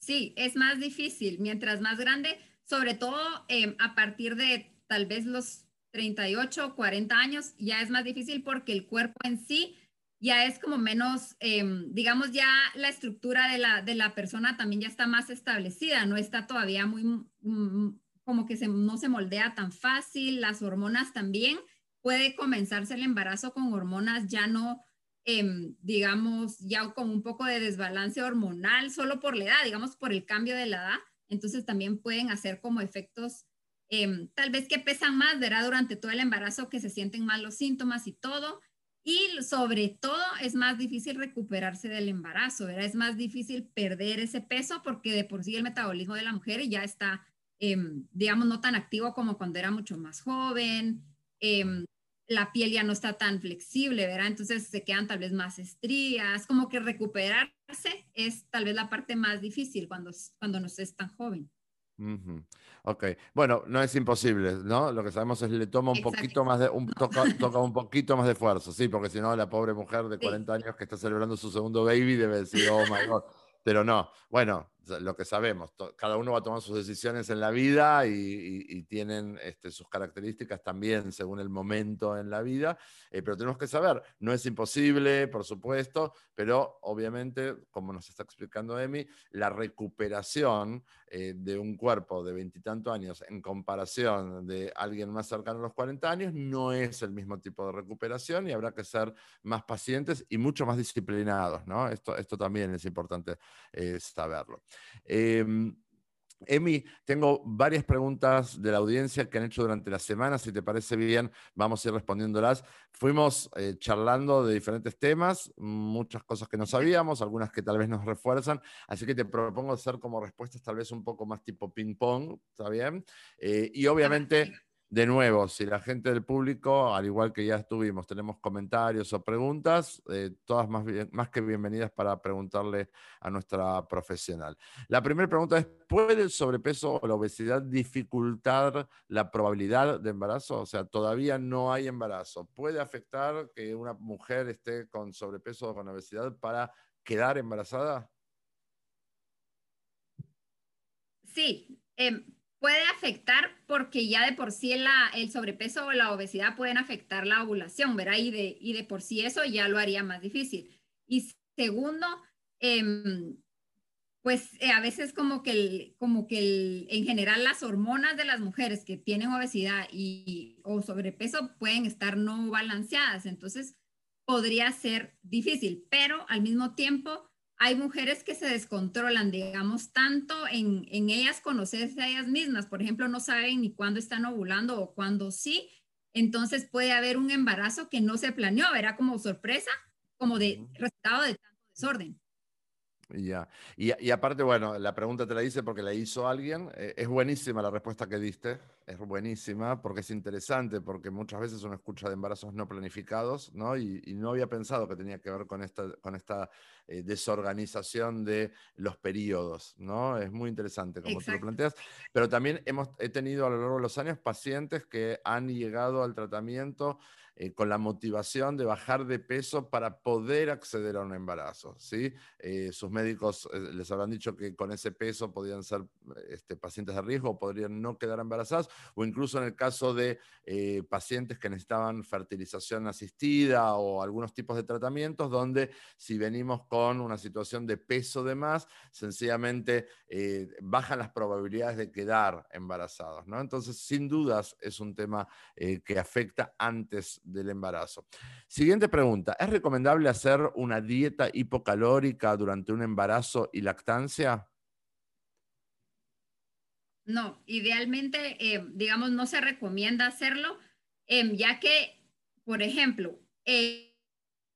Sí, es más difícil. Mientras más grande, sobre todo em, a partir de tal vez los 38 o 40 años, ya es más difícil porque el cuerpo en sí ya es como menos, em, digamos, ya la estructura de la, de la persona también ya está más establecida, no está todavía muy, mm, como que no se moldea tan fácil, las hormonas también, puede comenzarse el embarazo con hormonas ya no, em, digamos, ya con un poco de desbalance hormonal, solo por la edad, digamos, por el cambio de la edad, entonces también pueden hacer como efectos Em, tal vez que pesan más, verá durante todo el embarazo que se sienten mal los síntomas y todo. Y sobre todo es más difícil recuperarse del embarazo, ¿verdad? Es más difícil perder ese peso porque de por sí el metabolismo de la mujer ya está, em, digamos, no tan activo como cuando era mucho más joven. Em, la piel ya no está tan flexible, ¿verdad? Entonces se quedan tal vez más estrías, como que recuperarse es tal vez la parte más difícil cuando, cuando no es tan joven. Ok, bueno, no es imposible, ¿no? Lo que sabemos es que le toma un poquito más de, un, toca, toca, un poquito más de esfuerzo, sí, porque si no, la pobre mujer de 40 años que está celebrando su segundo baby debe decir, oh my God. Pero no, bueno, lo que sabemos, cada uno va a tomar sus decisiones en la vida y, tienen este, sus características también según el momento en la vida, eh, pero tenemos que saber, no es imposible, por supuesto, pero obviamente, como nos está explicando Emi, la recuperación eh, de un cuerpo de veintitantos años en comparación de alguien más cercano a los 40 años no es el mismo tipo de recuperación y habrá que ser más pacientes y mucho más disciplinados, ¿no? Esto, esto también es importante eh, saberlo. Em, Emi, tengo varias preguntas de la audiencia que han hecho durante la semana. Si te parece bien, vamos a ir respondiéndolas. Fuimos eh, charlando de diferentes temas, muchas cosas que no sabíamos, algunas que tal vez nos refuerzan. Así que te propongo hacer como respuestas tal vez un poco más tipo ping-pong, ¿está bien? Eh, y obviamente de nuevo, si la gente del público, al igual que ya estuvimos, tenemos comentarios o preguntas, eh, todas más, más que bienvenidas para preguntarle a nuestra profesional. La primera pregunta es, ¿puede el sobrepeso o la obesidad dificultar la probabilidad de embarazo? O sea, todavía no hay embarazo. ¿Puede afectar que una mujer esté con sobrepeso o con obesidad para quedar embarazada? Sí. Em, puede afectar porque ya de por sí el sobrepeso o la obesidad pueden afectar la ovulación, ¿verdad? Y de, y de por sí eso ya lo haría más difícil. Y segundo, em, pues eh, a veces como que, el, como que el, en general las hormonas de las mujeres que tienen obesidad y, o sobrepeso pueden estar no balanceadas, entonces podría ser difícil, pero al mismo tiempo hay mujeres que se descontrolan, digamos, tanto en, ellas conocerse a ellas mismas. Por ejemplo, no saben ni cuándo están ovulando o cuándo sí. Entonces puede haber un embarazo que no se planeó, era como sorpresa, como de resultado de tanto desorden. Ya. Y, aparte, bueno, la pregunta te la hice porque la hizo alguien. Eh, es buenísima la respuesta que diste. Es buenísima porque es interesante, porque muchas veces uno escucha de embarazos no planificados, ¿no? Y, no había pensado que tenía que ver con esta, con esta eh, desorganización de los periodos, ¿no? Es muy interesante como tú lo planteas. Pero también hemos, he tenido a lo largo de los años pacientes que han llegado al tratamiento eh, con la motivación de bajar de peso para poder acceder a un embarazo. ¿sí? Eh, sus médicos eh, les habrán dicho que con ese peso podían ser este, pacientes de riesgo podrían no quedar embarazadas, o incluso en el caso de pacientes que necesitaban fertilización asistida o algunos tipos de tratamientos, donde si venimos con una situación de peso de más, sencillamente bajan las probabilidades de quedar embarazados. ¿no? Entonces, sin dudas, es un tema que afecta antes del embarazo. Siguiente pregunta, ¿es recomendable hacer una dieta hipocalórica durante un embarazo y lactancia? No, idealmente, eh, digamos, no se recomienda hacerlo, em, ya que, por ejemplo, eh,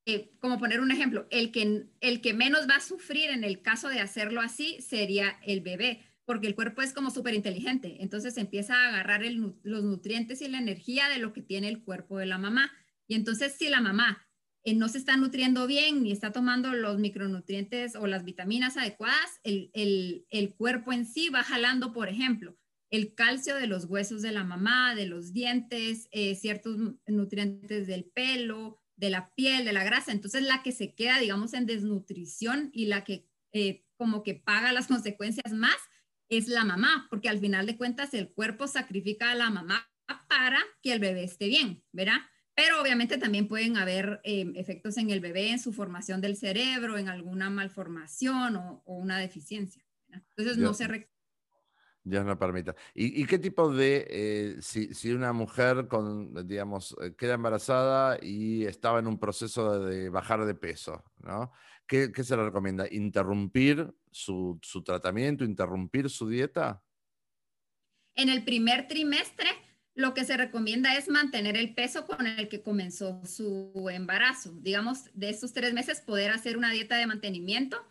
eh, como poner un ejemplo, el que, el que menos va a sufrir en el caso de hacerlo así sería el bebé, porque el cuerpo es como súper inteligente, entonces empieza a agarrar los nutrientes y la energía de lo que tiene el cuerpo de la mamá. Y entonces si la mamá eh, no se está nutriendo bien ni está tomando los micronutrientes o las vitaminas adecuadas, el, cuerpo en sí va jalando, por ejemplo, el calcio de los huesos de la mamá, de los dientes, eh, ciertos nutrientes del pelo, de la piel, de la grasa. Entonces la que se queda, digamos, en desnutrición y la que eh, como que paga las consecuencias más es la mamá, porque al final de cuentas el cuerpo sacrifica a la mamá para que el bebé esté bien, ¿verdad? Pero obviamente también pueden haber eh, efectos en el bebé, en su formación del cerebro, en alguna malformación o, una deficiencia. Entonces no se Dios no permita. ¿Y, qué tipo de, eh, si, una mujer con, digamos, eh, queda embarazada y estaba en un proceso de bajar de peso, ¿no? ¿Qué, se le recomienda? ¿Interrumpir su, tratamiento, interrumpir su dieta? En el primer trimestre, lo que se recomienda es mantener el peso con el que comenzó su embarazo. Digamos, de estos tres meses, poder hacer una dieta de mantenimiento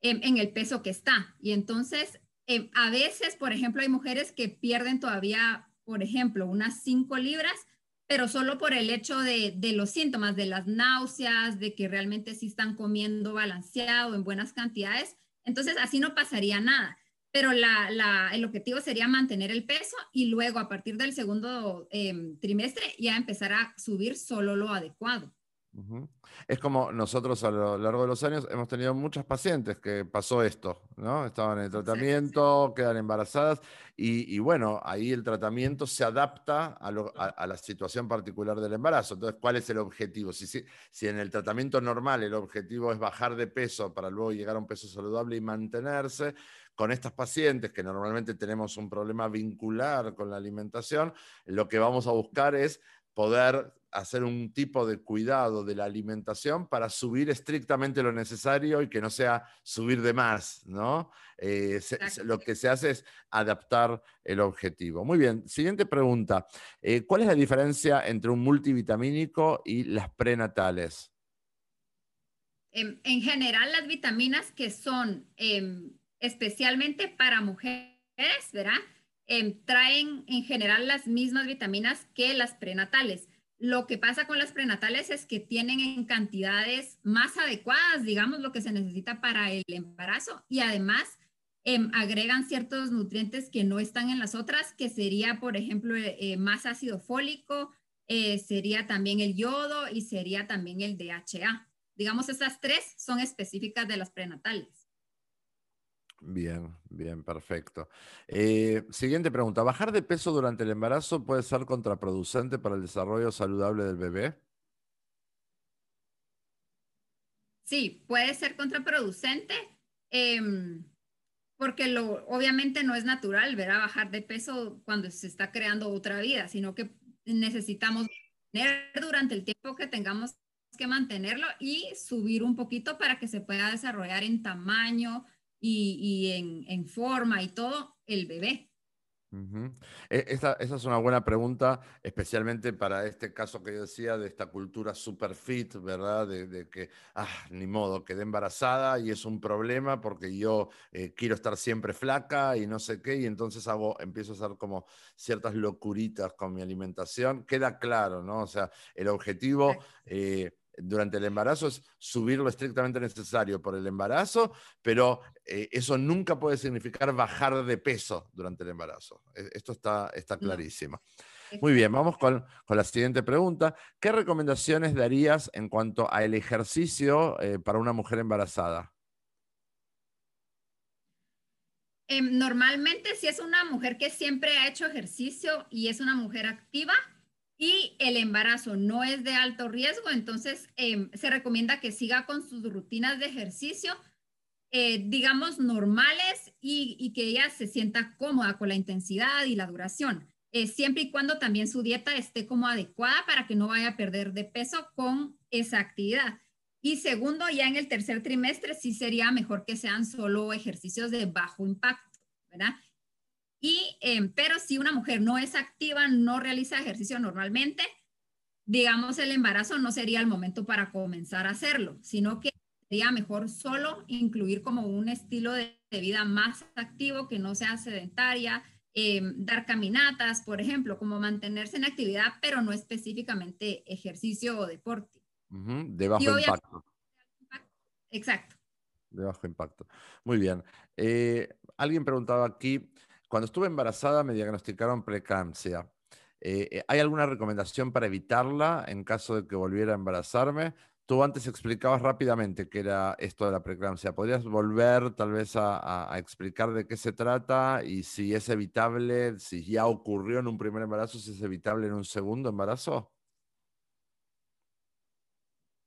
en, el peso que está. Y entonces eh, a veces, por ejemplo, hay mujeres que pierden todavía, por ejemplo, unas 5 libras, pero solo por el hecho de, los síntomas, de las náuseas, de que realmente sí están comiendo balanceado en buenas cantidades. Entonces, así no pasaría nada. Pero el objetivo sería mantener el peso y luego, a partir del segundo em, trimestre, ya empezar a subir solo lo adecuado. Es como nosotros a lo largo de los años hemos tenido muchas pacientes que pasó esto, ¿no? Estaban en el tratamiento, quedan embarazadas y, bueno, ahí el tratamiento se adapta a, la situación particular del embarazo. Entonces, ¿cuál es el objetivo? Si, si, en el tratamiento normal el objetivo es bajar de peso para luego llegar a un peso saludable y mantenerse, con estas pacientes que normalmente tenemos un problema vincular con la alimentación, lo que vamos a buscar es poder hacer un tipo de cuidado de la alimentación para subir estrictamente lo necesario y que no sea subir de más, ¿no? Eh, lo que se hace es adaptar el objetivo. Muy bien, siguiente pregunta. Eh, ¿Cuál es la diferencia entre un multivitamínico y las prenatales? En, general, las vitaminas que son em, especialmente para mujeres, ¿verdad? Em, traen en general las mismas vitaminas que las prenatales lo que pasa con las prenatales es que tienen en cantidades más adecuadas, digamos, lo que se necesita para el embarazo y además em, agregan ciertos nutrientes que no están en las otras, que sería, por ejemplo, eh, eh, más ácido fólico, eh, sería también el yodo y sería también el DHA. Digamos, esas tres son específicas de las prenatales. Bien, bien, perfecto. Eh, siguiente pregunta. ¿Bajar de peso durante el embarazo puede ser contraproducente para el desarrollo saludable del bebé? Sí, puede ser contraproducente em, porque lo, obviamente no es natural ver a bajar de peso cuando se está creando otra vida, sino que necesitamos tener durante el tiempo que tengamos que mantenerlo y subir un poquito para que se pueda desarrollar en tamaño, y, en, forma y todo el bebé. E, esa, es una buena pregunta, especialmente para este caso que yo decía de esta cultura super fit, ¿verdad? De, que, ah, ni modo, quedé embarazada y es un problema porque yo eh, quiero estar siempre flaca y no sé qué, y entonces hago, empiezo a hacer como ciertas locuritas con mi alimentación. Queda claro, ¿no? O sea, el objetivo durante el embarazo es subir lo estrictamente necesario por el embarazo, pero eh, eso nunca puede significar bajar de peso durante el embarazo. E, esto está, está clarísimo. Muy bien, vamos con, la siguiente pregunta. ¿Qué recomendaciones darías en cuanto al ejercicio eh, para una mujer embarazada? Em, normalmente, si es una mujer que siempre ha hecho ejercicio y es una mujer activa, y el embarazo no es de alto riesgo, entonces em, se recomienda que siga con sus rutinas de ejercicio, eh, digamos, normales y, que ella se sienta cómoda con la intensidad y la duración, eh, siempre y cuando también su dieta esté como adecuada para que no vaya a perder de peso con esa actividad. Y segundo, ya en el tercer trimestre sí sería mejor que sean solo ejercicios de bajo impacto, ¿verdad? Y, em, pero si una mujer no es activa, no realiza ejercicio normalmente, digamos, el embarazo no sería el momento para comenzar a hacerlo, sino que sería mejor solo incluir como un estilo de, vida más activo, que no sea sedentaria, eh, dar caminatas, por ejemplo, como mantenerse en actividad, pero no específicamente ejercicio o deporte. de bajo impacto. Exacto. De bajo impacto. Muy bien. Eh, alguien preguntaba aquí, cuando estuve embarazada me diagnosticaron preeclampsia. Eh, ¿Hay alguna recomendación para evitarla en caso de que volviera a embarazarme? Tú antes explicabas rápidamente qué era esto de la preeclampsia. ¿Podrías volver tal vez a, explicar de qué se trata y si es evitable, si ya ocurrió en un primer embarazo, si es evitable en un segundo embarazo?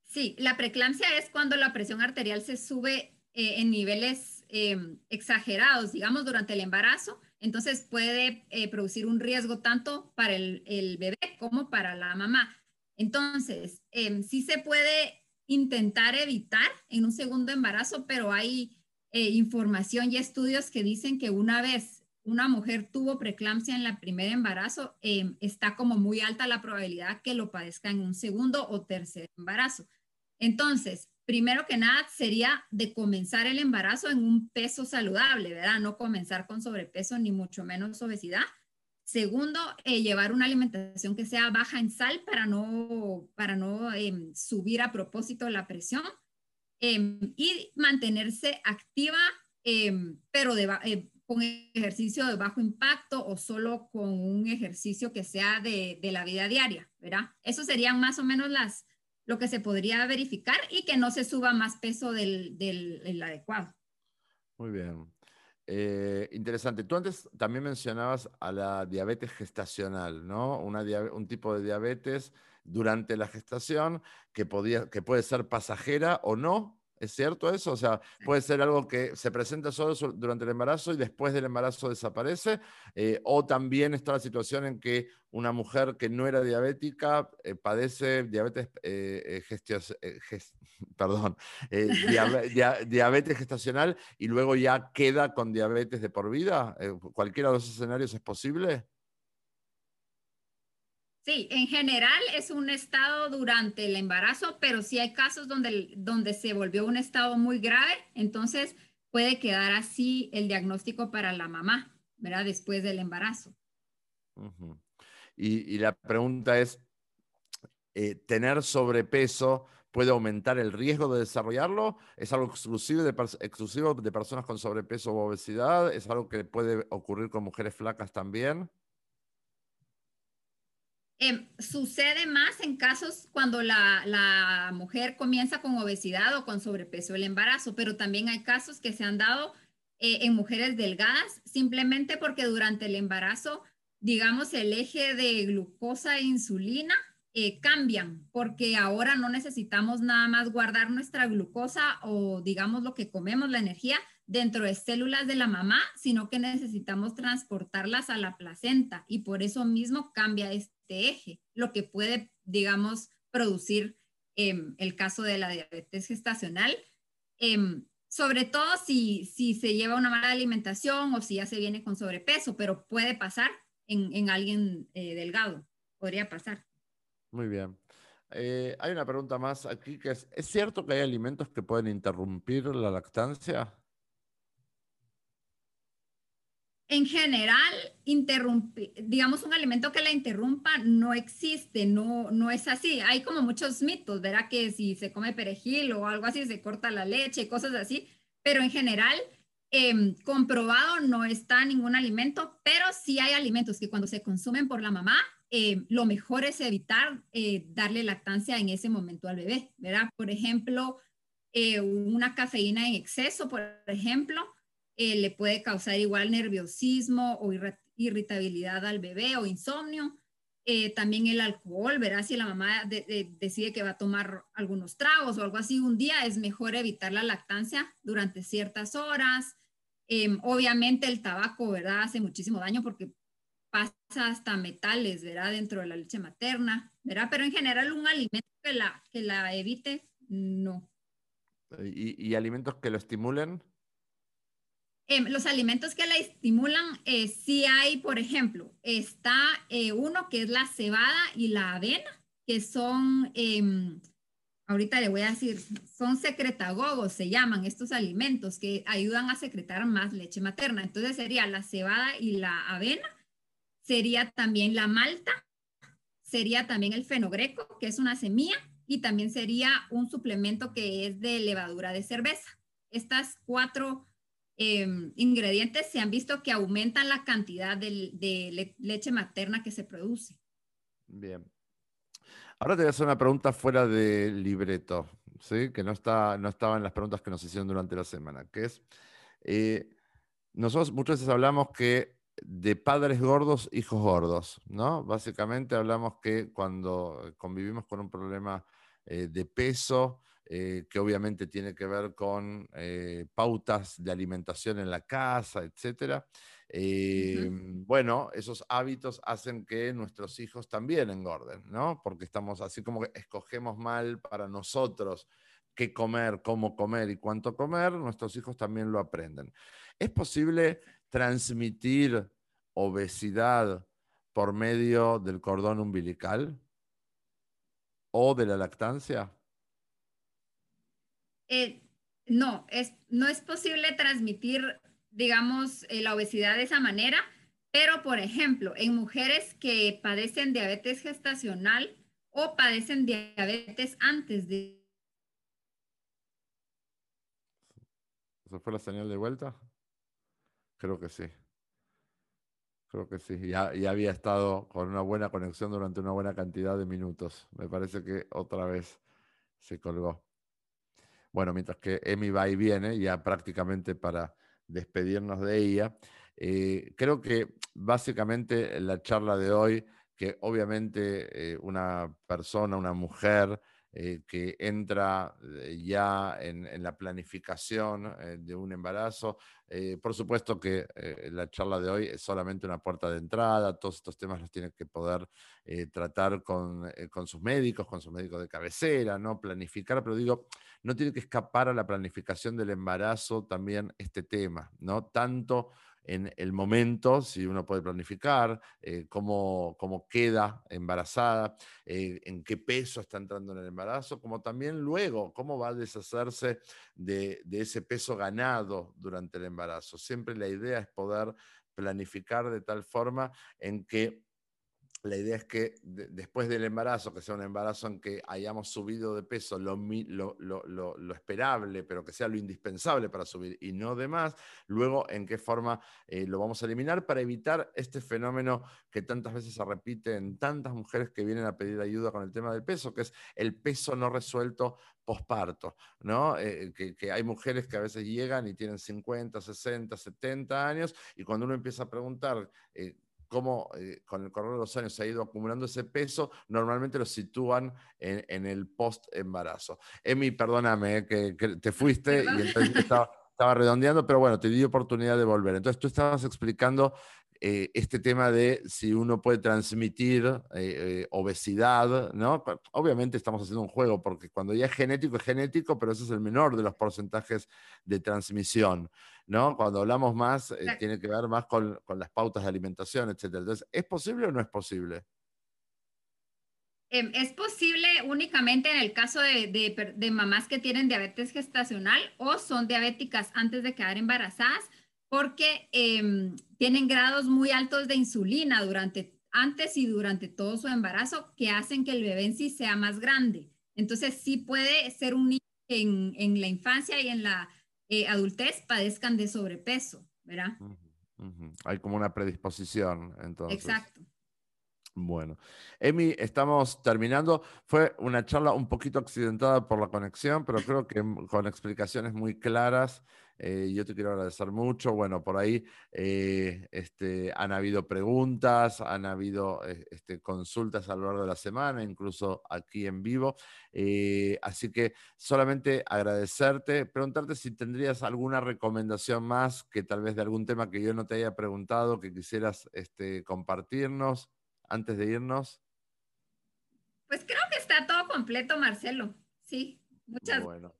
Sí, la preeclampsia es cuando la presión arterial se sube eh, en niveles em, exagerados, digamos, durante el embarazo. Entonces puede eh, producir un riesgo tanto para el, bebé como para la mamá. Entonces, em, sí se puede intentar evitar en un segundo embarazo, pero hay eh, información y estudios que dicen que una vez una mujer tuvo preeclampsia en el primer embarazo, em, está como muy alta la probabilidad que lo padezca en un segundo o tercer embarazo. Entonces, primero que nada sería de comenzar el embarazo en un peso saludable, ¿verdad? No comenzar con sobrepeso ni mucho menos obesidad, Segundo, eh, llevar una alimentación que sea baja en sal para no, para no em, subir a propósito la presión em, y mantenerse activa, em, pero de, eh, con ejercicio de bajo impacto o solo con un ejercicio que sea de, de, la vida diaria, ¿verdad? Eso serían más o menos las, lo que se podría verificar y que no se suba más peso del, del adecuado. Muy bien. Eh, interesante. Tú antes también mencionabas a la diabetes gestacional, ¿no? Una un tipo de diabetes durante la gestación que, podía, que puede ser pasajera o no, ¿Es cierto eso? O sea, puede ser algo que se presenta solo durante el embarazo y después del embarazo desaparece. Eh, o también está la situación en que una mujer que no era diabética eh, padece diabetes, eh, perdón, diabetes gestacional y luego ya queda con diabetes de por vida. ¿Cualquiera de los escenarios es posible? Sí, en general es un estado durante el embarazo, pero sí hay casos donde, donde se volvió un estado muy grave, entonces puede quedar así el diagnóstico para la mamá, ¿verdad? Después del embarazo. y, la pregunta es, eh, ¿tener sobrepeso puede aumentar el riesgo de desarrollarlo? ¿Es algo exclusivo de, exclusivo de personas con sobrepeso o obesidad? ¿Es algo que puede ocurrir con mujeres flacas también? Em, sucede más en casos cuando la, mujer comienza con obesidad o con sobrepeso el embarazo, pero también hay casos que se han dado eh, en mujeres delgadas simplemente porque durante el embarazo, digamos, el eje de glucosa e insulina eh, cambian porque ahora no necesitamos nada más guardar nuestra glucosa o digamos lo que comemos, la energía, dentro de células de la mamá, sino que necesitamos transportarlas a la placenta y por eso mismo cambia este eje, lo que puede, digamos, producir em, el caso de la diabetes gestacional, em, sobre todo si, se lleva una mala alimentación o si ya se viene con sobrepeso, pero puede pasar en, alguien eh, delgado, podría pasar. Muy bien. Eh, hay una pregunta más aquí que es, ¿es cierto que hay alimentos que pueden interrumpir la lactancia? En general, digamos, un alimento que la interrumpa no existe, no, no es así. Hay como muchos mitos, ¿verdad? Que si se come perejil o algo así, se corta la leche, cosas así, pero en general, em, comprobado no está ningún alimento, pero sí hay alimentos que cuando se consumen por la mamá, em, lo mejor es evitar eh, darle lactancia en ese momento al bebé, ¿verdad? Por ejemplo, eh, una cafeína en exceso, por ejemplo, eh, le puede causar igual nerviosismo o irritabilidad al bebé o insomnio. Eh, también el alcohol, verá si la mamá decide que va a tomar algunos tragos o algo así un día, es mejor evitar la lactancia durante ciertas horas. Em, obviamente el tabaco, ¿verdad? Hace muchísimo daño porque pasa hasta metales, ¿verdad? Dentro de la leche materna, ¿verdad? Pero en general un alimento que la, que la evite, no. ¿Y, y alimentos que lo estimulen? Em, los alimentos que la estimulan, eh, sí hay, por ejemplo, está eh, uno que es la cebada y la avena, que son, em, ahorita le voy a decir, son secretagogos, se llaman estos alimentos que ayudan a secretar más leche materna. Entonces sería la cebada y la avena, sería también la malta, sería también el fenogreco, que es una semilla, y también sería un suplemento que es de levadura de cerveza. Estas cuatro em, ingredientes se han visto que aumentan la cantidad de, leche materna que se produce. Bien. Ahora te voy a hacer una pregunta fuera de libreto, ¿sí? que no, está, no estaba en las preguntas que nos hicieron durante la semana, que es, eh, nosotros muchas veces hablamos que de padres gordos, hijos gordos, ¿no? Básicamente hablamos que cuando convivimos con un problema eh, de peso, eh, que obviamente tiene que ver con eh, pautas de alimentación en la casa, etc. Bueno, esos hábitos hacen que nuestros hijos también engorden, ¿no? Porque estamos así como que escogemos mal para nosotros qué comer, cómo comer y cuánto comer, nuestros hijos también lo aprenden. ¿Es posible transmitir obesidad por medio del cordón umbilical o de la lactancia? Eh, no, es, no es posible transmitir, digamos, eh, la obesidad de esa manera, pero, por ejemplo, en mujeres que padecen diabetes gestacional o padecen diabetes antes de... ¿Eso fue la señal de vuelta? Creo que sí. Creo que sí. Ya, ya, había estado con una buena conexión durante una buena cantidad de minutos. Me parece que otra vez se colgó. Bueno, mientras que Emi va y viene, ya prácticamente para despedirnos de ella, eh, creo que básicamente la charla de hoy, que obviamente eh, una persona, una mujer, eh, que entra eh, ya en, la planificación eh, de un embarazo. por supuesto que la charla de hoy es solamente una puerta de entrada, todos estos temas los tiene que poder tratar con, con, sus médicos, con sus médicos de cabecera, ¿no? Planificar, pero digo, no tiene que escapar a la planificación del embarazo también este tema, ¿no? Tanto en el momento, si uno puede planificar, eh, cómo, cómo, queda embarazada, eh, en qué peso está entrando en el embarazo, como también luego, cómo va a deshacerse de, de ese peso ganado durante el embarazo. Siempre la idea es poder planificar de tal forma en que la idea es que después del embarazo, que sea un embarazo en que hayamos subido de peso lo, esperable, pero que sea lo indispensable para subir y no de más, luego en qué forma eh, lo vamos a eliminar para evitar este fenómeno que tantas veces se repite en tantas mujeres que vienen a pedir ayuda con el tema del peso, que es el peso no resuelto posparto, ¿no? Eh, que, hay mujeres que a veces llegan y tienen 50, 60, 70 años y cuando uno empieza a preguntar eh, cómo eh, con el correr de los años se ha ido acumulando ese peso, normalmente lo sitúan en, el post-embarazo. Emi, perdóname, eh, que, te fuiste y entonces estaba, redondeando, pero bueno, te di oportunidad de volver. Entonces tú estabas explicando eh, este tema de si uno puede transmitir obesidad, ¿no? Obviamente estamos haciendo un juego, porque cuando ya es genético, es genético, pero ese es el menor de los porcentajes de transmisión. ¿no? Cuando hablamos más, eh, tiene que ver más con, las pautas de alimentación, etc. Entonces, ¿es posible o no es posible? Em, es posible únicamente en el caso de, mamás que tienen diabetes gestacional o son diabéticas antes de quedar embarazadas porque em, tienen grados muy altos de insulina durante, antes y durante todo su embarazo que hacen que el bebé en sí sea más grande. Entonces sí puede ser un niño en, en la infancia y en la eh, adultez padezcan de sobrepeso, ¿verdad? Hay como una predisposición, entonces. Exacto. Bueno, Emi, estamos terminando. Fue una charla un poquito accidentada por la conexión, pero creo que con explicaciones muy claras eh, yo te quiero agradecer mucho. Bueno, por ahí eh, este, han habido preguntas, han habido eh, este, consultas a lo largo de la semana, incluso aquí en vivo. así que solamente agradecerte, preguntarte si tendrías alguna recomendación más que tal vez de algún tema que yo no te haya preguntado, que quisieras este, compartirnos antes de irnos. Pues creo que está todo completo, Marcelo. Sí, muchas bueno.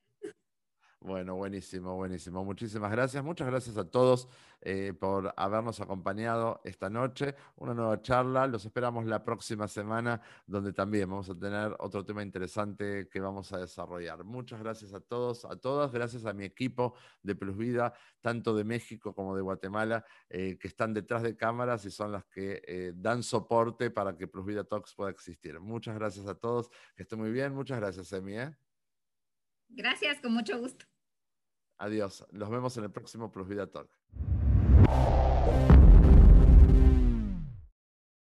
Bueno, buenísimo, buenísimo. Muchísimas gracias. Muchas gracias a todos eh, por habernos acompañado esta noche. Una nueva charla. Los esperamos la próxima semana, donde también vamos a tener otro tema interesante que vamos a desarrollar. Muchas gracias a todos, a todas. Gracias a mi equipo de Plus Vida, tanto de México como de Guatemala, eh, que están detrás de cámaras y son las que eh, dan soporte para que Plus Vida Talks pueda existir. Muchas gracias a todos. Que estén muy bien. Muchas gracias, Emi. Gracias, con mucho gusto. Adiós. Nos vemos en el próximo Plus Vida Talk.